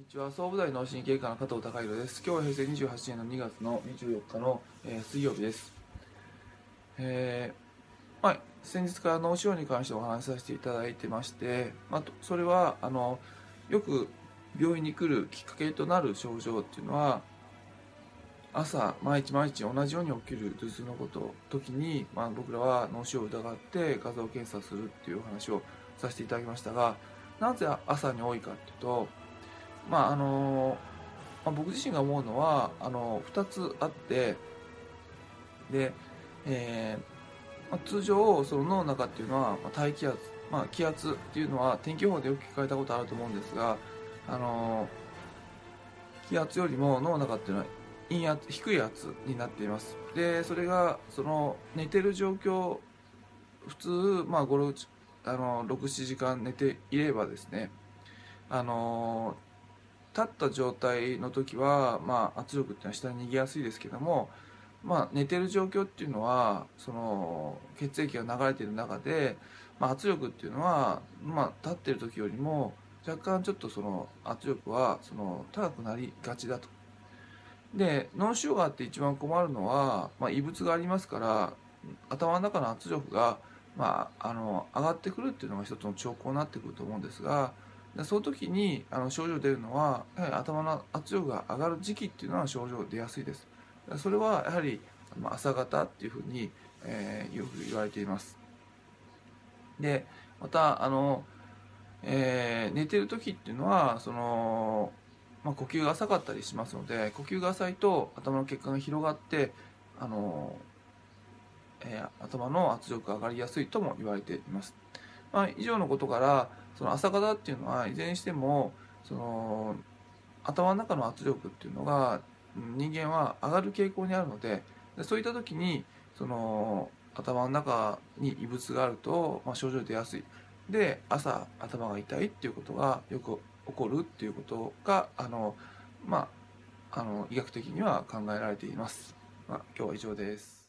こんにちは。総武大脳神経科の加藤孝弘です。今日は平成28年の2月の24日の、えー水曜日です。えーまあ、先日から脳腫瘍に関してお話しさせていただいてまして、まあ、それはあのよく病院に来るきっかけとなる症状っていうのは朝毎日毎日同じように起きる頭痛のこと時に、まあ、僕らは脳腫瘍を疑って画像検査するっていうお話をさせていただきましたがなぜ朝に多いかっていうとまああのまあ、僕自身が思うのはあの2つあってで、えーまあ、通常その脳の中っていうのは、まあ、大気圧、まあ、気圧っていうのは天気予報でよく聞かれたことあると思うんですがあの気圧よりも脳の中っていうのは陰圧低い圧になっています。でそれがその寝てる状況普通、まあ、5あの67時間寝ていればですねあの立った状態の時は、まあ、圧力っていうのは下に逃げやすいですけども、まあ、寝てる状況っていうのはその血液が流れている中で、まあ、圧力っていうのは、まあ、立ってる時よりも若干ちょっとその圧力はその高くなりがちだと。で脳腫瘍があって一番困るのは、まあ、異物がありますから頭の中の圧力が、まあ、あの上がってくるっていうのが一つの兆候になってくると思うんですがでその時にあの症状出るのはやはり頭の圧力が上がる時期っていうのは症状出やすいです。それはやはり朝方っていうふうに、えーよく言われています。でまたあの、えー寝てる時っていうのはその、まあ、呼吸が浅かったりしますので呼吸が浅いと頭の血管が広がってあの、えー頭の圧力が上がりやすいとも言われています。まあ、以上のことからその朝方っていうのはいずれにしてもその頭の中の圧力っていうのが人間は上がる傾向にあるのででそういった時にその頭の中に異物があると、まあ、症状出やすい。で朝頭が痛いっていうことがよく起こるっていうことがあの、まあ、あの医学的には考えられています、まあ、今日は以上です。